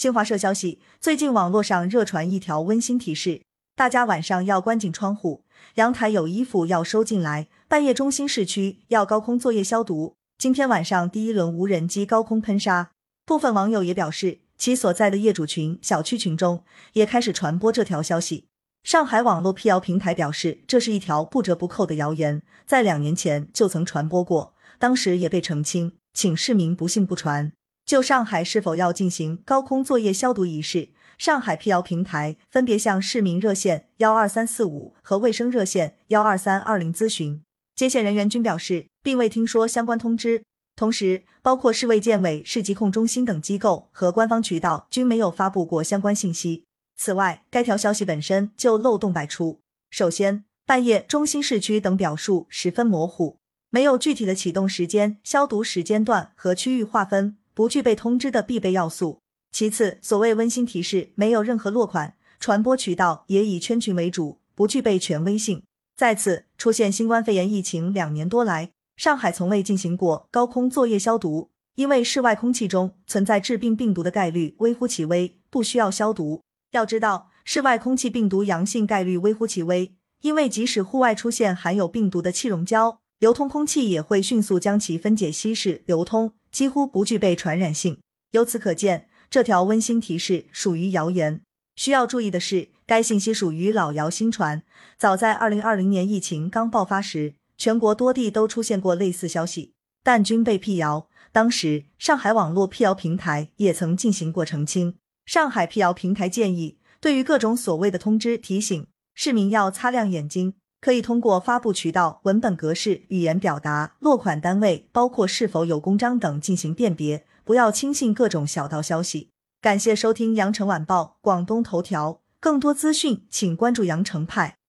新华社消息，最近网络上热传一条温馨提示：大家晚上要关紧窗户，阳台有衣服要收进来，半夜中心市区要高空作业消毒。今天晚上第一轮无人机高空喷砂，部分网友也表示，其所在的业主群、小区群中也开始传播这条消息。上海网络辟谣平台表示，这是一条不折不扣的谣言，在两年前就曾传播过，当时也被澄清，请市民不信不传。就上海是否要进行高空作业消毒仪式，上海辟谣平台分别向市民热线幺二三四五和卫生热线幺二三二零咨询，接线人员均表示并未听说相关通知。同时，包括市卫健委、市疾控中心等机构和官方渠道均没有发布过相关信息。此外，该条消息本身就漏洞百出。首先，半夜、中心市区等表述十分模糊，没有具体的启动时间、消毒时间段和区域划分。不具备通知的必备要素。其次，所谓温馨提示没有任何落款，传播渠道也以圈群为主，不具备权威性。再次，出现新冠肺炎疫情两年多来，上海从未进行过高空作业消毒，因为室外空气中存在致病病毒的概率微乎其微，不需要消毒。要知道，室外空气病毒阳性概率微乎其微，因为即使户外出现含有病毒的气溶胶，流通空气也会迅速将其分解稀释流通。几乎不具备传染性，由此可见，这条温馨提示属于谣言。需要注意的是，该信息属于老谣新传。早在二零二零年疫情刚爆发时，全国多地都出现过类似消息，但均被辟谣。当时，上海网络辟谣平台也曾进行过澄清。上海辟谣平台建议，对于各种所谓的通知提醒，市民要擦亮眼睛。可以通过发布渠道、文本格式、语言表达、落款单位，包括是否有公章等进行辨别，不要轻信各种小道消息。感谢收听羊城晚报广东头条，更多资讯请关注羊城派。